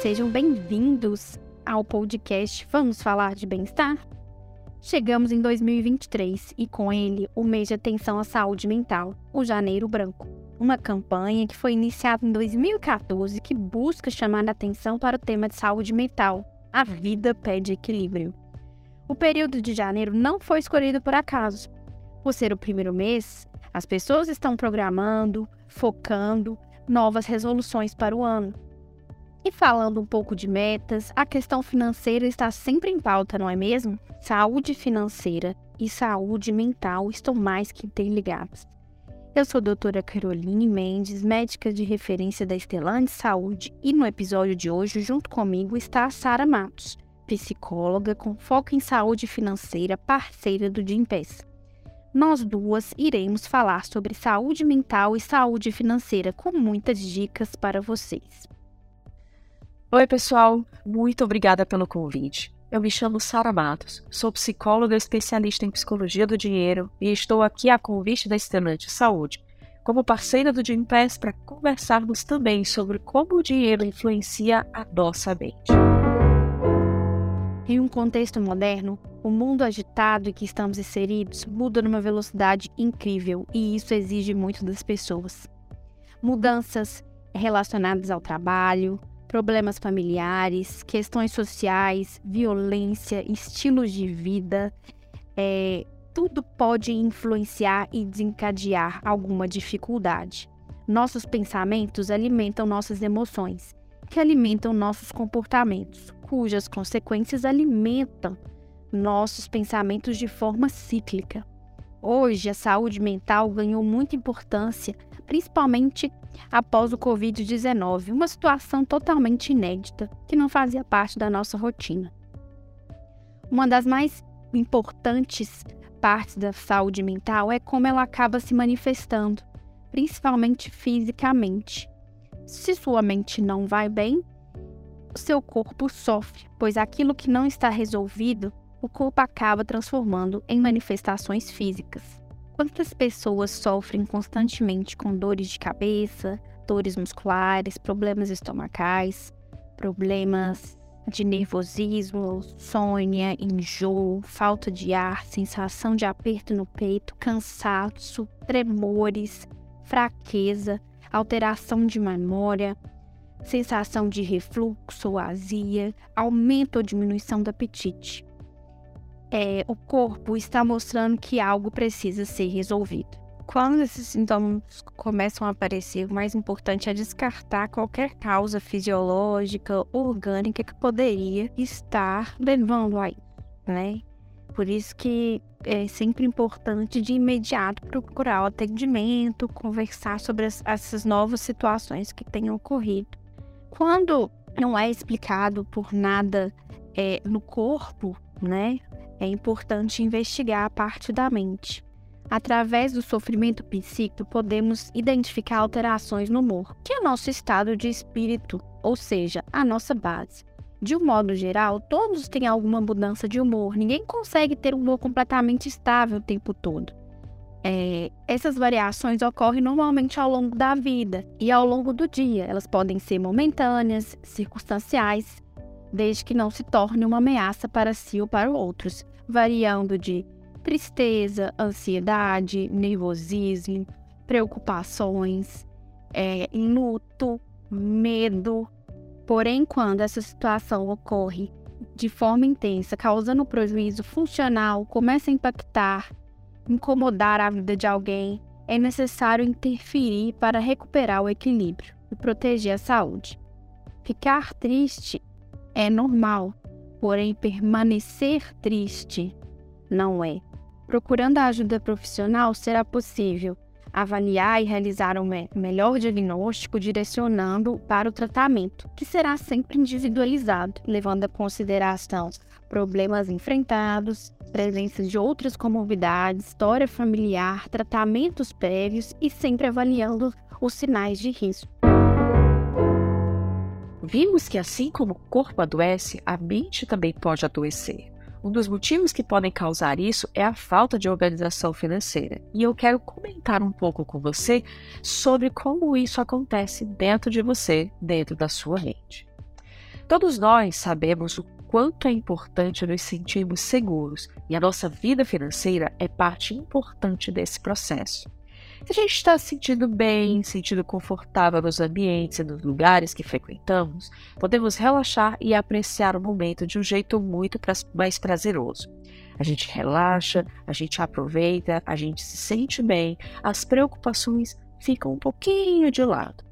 sejam bem-vindos ao podcast Vamos Falar de Bem-Estar? Chegamos em 2023 e com ele o mês de atenção à saúde mental, o Janeiro Branco. Uma campanha que foi iniciada em 2014 que busca chamar a atenção para o tema de saúde mental. A vida pede equilíbrio. O período de janeiro não foi escolhido por acaso. Por ser o primeiro mês, as pessoas estão programando, focando novas resoluções para o ano. E falando um pouco de metas, a questão financeira está sempre em pauta, não é mesmo? Saúde financeira e saúde mental estão mais que interligadas. Eu sou a doutora Caroline Mendes, médica de referência da Estelante Saúde, e no episódio de hoje, junto comigo, está a Sara Matos, psicóloga com foco em saúde financeira, parceira do Gimpass. Nós duas iremos falar sobre saúde mental e saúde financeira com muitas dicas para vocês. Oi, pessoal, muito obrigada pelo convite. Eu me chamo Sara Matos, sou psicóloga especialista em psicologia do dinheiro e estou aqui a convite da Estelante Saúde, como parceira do Gympass para conversarmos também sobre como o dinheiro influencia a nossa mente. Em um contexto moderno, o mundo agitado em que estamos inseridos muda numa velocidade incrível e isso exige muito das pessoas. Mudanças relacionadas ao trabalho, problemas familiares, questões sociais, violência, estilos de vida, é, tudo pode influenciar e desencadear alguma dificuldade. Nossos pensamentos alimentam nossas emoções, que alimentam nossos comportamentos, cujas consequências alimentam nossos pensamentos de forma cíclica. Hoje, a saúde mental ganhou muita importância, principalmente após o Covid-19, uma situação totalmente inédita que não fazia parte da nossa rotina. Uma das mais importantes partes da saúde mental é como ela acaba se manifestando, principalmente fisicamente. Se sua mente não vai bem, seu corpo sofre, pois aquilo que não está resolvido, o corpo acaba transformando em manifestações físicas. Quantas pessoas sofrem constantemente com dores de cabeça, dores musculares, problemas estomacais, problemas de nervosismo, sônia, enjoo, falta de ar, sensação de aperto no peito, cansaço, tremores, fraqueza, alteração de memória, sensação de refluxo ou azia, aumento ou diminuição do apetite é, o corpo está mostrando que algo precisa ser resolvido. Quando esses sintomas começam a aparecer, o mais importante é descartar qualquer causa fisiológica, orgânica que poderia estar levando a isso, né? Por isso que é sempre importante de imediato procurar o atendimento, conversar sobre as, essas novas situações que tenham ocorrido. Quando não é explicado por nada é, no corpo, né? É importante investigar a parte da mente. Através do sofrimento psíquico, podemos identificar alterações no humor, que é nosso estado de espírito, ou seja, a nossa base. De um modo geral, todos têm alguma mudança de humor, ninguém consegue ter um humor completamente estável o tempo todo. É, essas variações ocorrem normalmente ao longo da vida e ao longo do dia. Elas podem ser momentâneas, circunstanciais, desde que não se torne uma ameaça para si ou para outros, variando de tristeza, ansiedade, nervosismo, preocupações, é, luto, medo. Porém, quando essa situação ocorre de forma intensa, causando prejuízo funcional, começa a impactar, incomodar a vida de alguém, é necessário interferir para recuperar o equilíbrio e proteger a saúde. Ficar triste é normal, porém permanecer triste não é. Procurando a ajuda profissional, será possível avaliar e realizar um me melhor diagnóstico direcionando para o tratamento, que será sempre individualizado, levando em consideração problemas enfrentados, presença de outras comorbidades, história familiar, tratamentos prévios e sempre avaliando os sinais de risco. Vimos que assim como o corpo adoece, a mente também pode adoecer. Um dos motivos que podem causar isso é a falta de organização financeira. E eu quero comentar um pouco com você sobre como isso acontece dentro de você, dentro da sua mente. Todos nós sabemos o quanto é importante nos sentirmos seguros e a nossa vida financeira é parte importante desse processo. Se a gente está se sentindo bem, sentindo confortável nos ambientes e nos lugares que frequentamos, podemos relaxar e apreciar o momento de um jeito muito mais prazeroso. A gente relaxa, a gente aproveita, a gente se sente bem, as preocupações ficam um pouquinho de lado.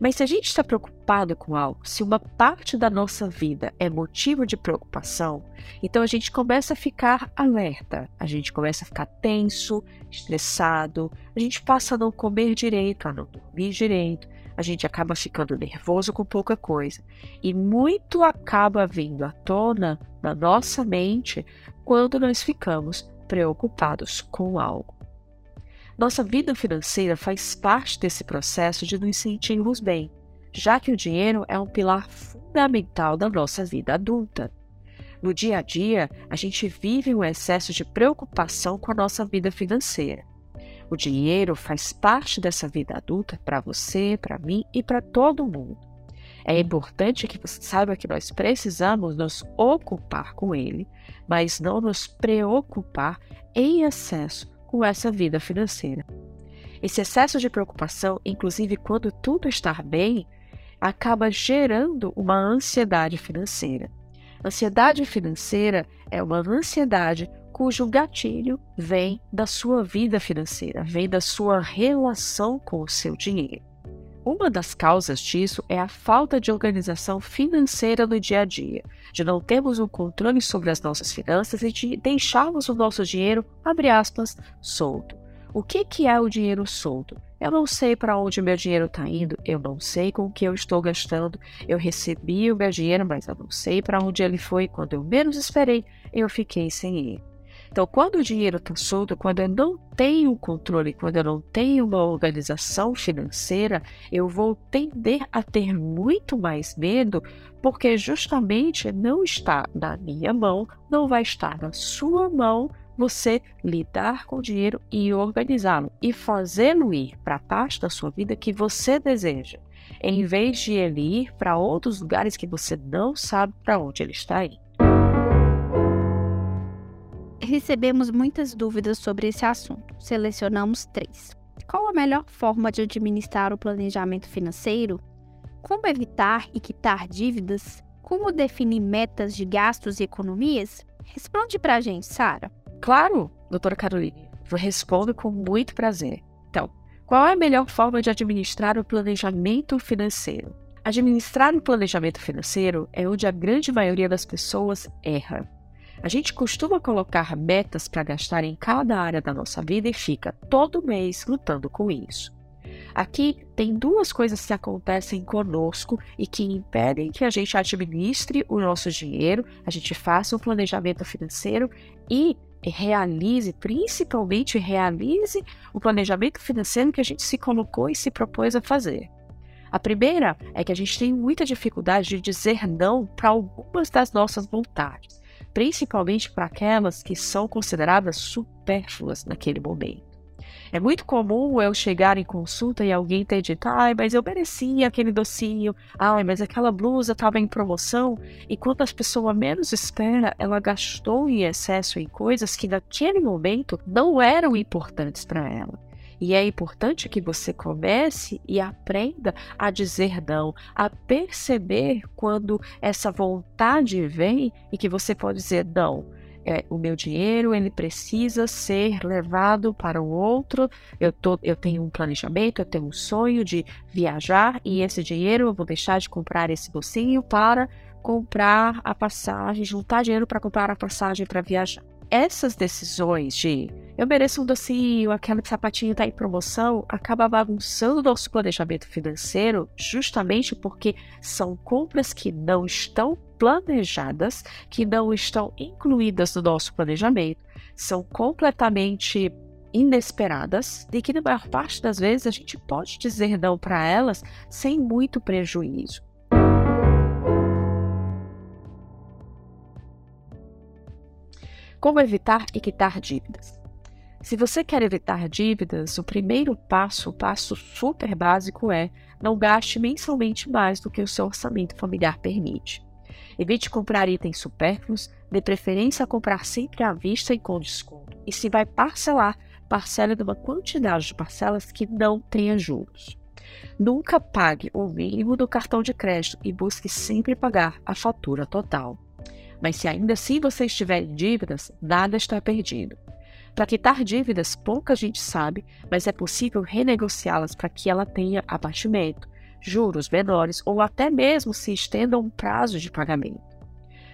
Mas se a gente está preocupado com algo, se uma parte da nossa vida é motivo de preocupação, então a gente começa a ficar alerta, a gente começa a ficar tenso, estressado, a gente passa a não comer direito, a não dormir direito, a gente acaba ficando nervoso com pouca coisa. E muito acaba vindo à tona na nossa mente quando nós ficamos preocupados com algo. Nossa vida financeira faz parte desse processo de nos sentirmos bem, já que o dinheiro é um pilar fundamental da nossa vida adulta. No dia a dia, a gente vive um excesso de preocupação com a nossa vida financeira. O dinheiro faz parte dessa vida adulta para você, para mim e para todo mundo. É importante que você saiba que nós precisamos nos ocupar com ele, mas não nos preocupar em excesso com essa vida financeira. Esse excesso de preocupação, inclusive quando tudo está bem, acaba gerando uma ansiedade financeira. Ansiedade financeira é uma ansiedade cujo gatilho vem da sua vida financeira, vem da sua relação com o seu dinheiro. Uma das causas disso é a falta de organização financeira no dia a dia, de não termos um controle sobre as nossas finanças e de deixarmos o nosso dinheiro, abre aspas, solto. O que, que é o dinheiro solto? Eu não sei para onde meu dinheiro está indo, eu não sei com o que eu estou gastando, eu recebi o meu dinheiro, mas eu não sei para onde ele foi. Quando eu menos esperei, eu fiquei sem ele. Então, quando o dinheiro está solto, quando eu não tenho controle, quando eu não tenho uma organização financeira, eu vou tender a ter muito mais medo, porque justamente não está na minha mão, não vai estar na sua mão você lidar com o dinheiro e organizá-lo e fazê-lo ir para a parte da sua vida que você deseja, em vez de ele ir para outros lugares que você não sabe para onde ele está indo recebemos muitas dúvidas sobre esse assunto. Selecionamos três. Qual a melhor forma de administrar o planejamento financeiro? Como evitar e quitar dívidas? Como definir metas de gastos e economias? Responde para a gente, Sara. Claro, doutora Caroline. Eu respondo com muito prazer. Então, qual é a melhor forma de administrar o planejamento financeiro? Administrar o planejamento financeiro é onde a grande maioria das pessoas erra. A gente costuma colocar metas para gastar em cada área da nossa vida e fica todo mês lutando com isso. Aqui tem duas coisas que acontecem conosco e que impedem que a gente administre o nosso dinheiro, a gente faça um planejamento financeiro e realize, principalmente realize o planejamento financeiro que a gente se colocou e se propôs a fazer. A primeira é que a gente tem muita dificuldade de dizer não para algumas das nossas vontades principalmente para aquelas que são consideradas supérfluas naquele momento. É muito comum eu chegar em consulta e alguém ter dito, ai, mas eu merecia aquele docinho, ai, mas aquela blusa estava em promoção, e quando as pessoas menos espera, ela gastou em excesso em coisas que naquele momento não eram importantes para ela. E é importante que você comece e aprenda a dizer não, a perceber quando essa vontade vem e que você pode dizer não. É, o meu dinheiro ele precisa ser levado para o outro. Eu, tô, eu tenho um planejamento, eu tenho um sonho de viajar e esse dinheiro eu vou deixar de comprar esse docinho para comprar a passagem, juntar dinheiro para comprar a passagem para viajar essas decisões de eu mereço um docinho, aquele sapatinho está em promoção, acaba bagunçando o nosso planejamento financeiro justamente porque são compras que não estão planejadas, que não estão incluídas no nosso planejamento, são completamente inesperadas e que na maior parte das vezes a gente pode dizer não para elas sem muito prejuízo. Como evitar e quitar dívidas? Se você quer evitar dívidas, o primeiro passo, o passo super básico é não gaste mensalmente mais do que o seu orçamento familiar permite. Evite comprar itens supérfluos, dê preferência a comprar sempre à vista e com desconto. E se vai parcelar, parcele de uma quantidade de parcelas que não tenha juros. Nunca pague o mínimo do cartão de crédito e busque sempre pagar a fatura total. Mas se ainda assim você estiver em dívidas, nada está perdido. Para quitar dívidas, pouca gente sabe, mas é possível renegociá-las para que ela tenha abatimento, juros menores ou até mesmo se estenda um prazo de pagamento.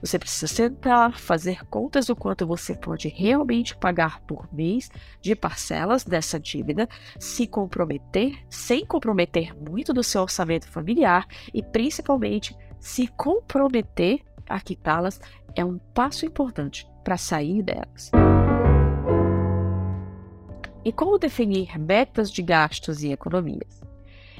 Você precisa sentar, fazer contas do quanto você pode realmente pagar por mês de parcelas dessa dívida, se comprometer, sem comprometer muito do seu orçamento familiar e principalmente se comprometer a quitá-las é um passo importante para sair delas. E como definir metas de gastos e economias?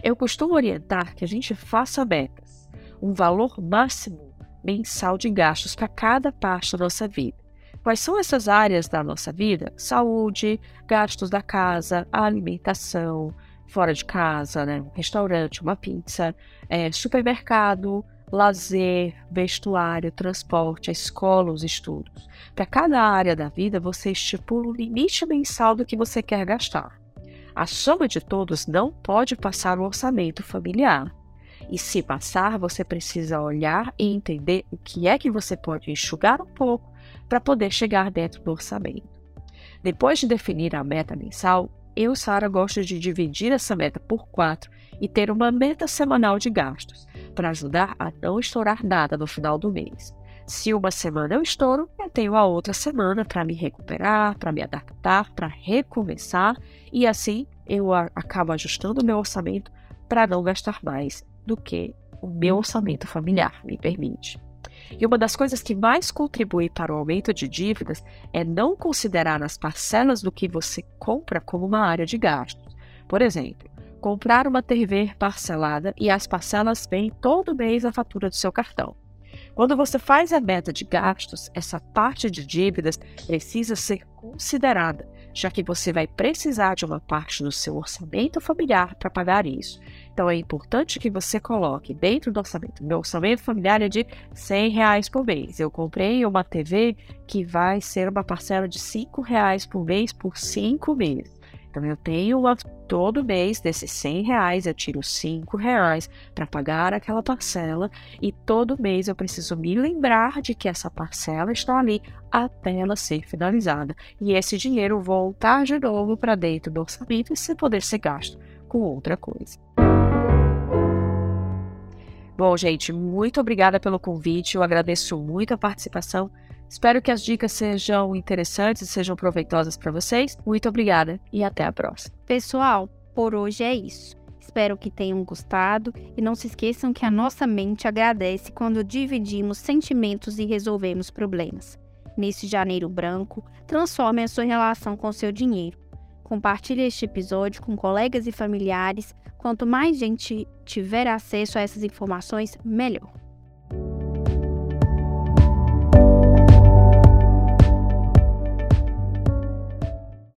Eu costumo orientar que a gente faça metas, um valor máximo mensal de gastos para cada parte da nossa vida. Quais são essas áreas da nossa vida? Saúde, gastos da casa, alimentação, fora de casa, né? um restaurante, uma pizza, é, supermercado, lazer, vestuário, transporte, a escola, os estudos. Para cada área da vida, você estipula o limite mensal do que você quer gastar. A soma de todos não pode passar o orçamento familiar. E se passar, você precisa olhar e entender o que é que você pode enxugar um pouco para poder chegar dentro do orçamento. Depois de definir a meta mensal, eu, Sara, gosto de dividir essa meta por quatro e ter uma meta semanal de gastos, para ajudar a não estourar nada no final do mês. Se uma semana eu estouro, eu tenho a outra semana para me recuperar, para me adaptar, para recomeçar e assim eu acabo ajustando o meu orçamento para não gastar mais do que o meu orçamento familiar me permite. E uma das coisas que mais contribui para o aumento de dívidas é não considerar as parcelas do que você compra como uma área de gastos. Por exemplo, comprar uma TV parcelada e as parcelas vêm todo mês a fatura do seu cartão. Quando você faz a meta de gastos, essa parte de dívidas precisa ser considerada já que você vai precisar de uma parte do seu orçamento familiar para pagar isso. Então é importante que você coloque dentro do orçamento. Meu orçamento familiar é de 100 reais por mês. Eu comprei uma TV que vai ser uma parcela de 5 reais por mês por 5 meses. Então eu tenho todo mês desses 100 reais eu tiro 5 reais para pagar aquela parcela e todo mês eu preciso me lembrar de que essa parcela está ali até ela ser finalizada e esse dinheiro voltar de novo para dentro do orçamento e se poder ser gasto com outra coisa. Bom, gente, muito obrigada pelo convite. Eu agradeço muito a participação. Espero que as dicas sejam interessantes e sejam proveitosas para vocês. Muito obrigada e até a próxima. Pessoal, por hoje é isso. Espero que tenham gostado e não se esqueçam que a nossa mente agradece quando dividimos sentimentos e resolvemos problemas. Nesse janeiro branco, transforme a sua relação com seu dinheiro. Compartilhe este episódio com colegas e familiares. Quanto mais gente tiver acesso a essas informações, melhor.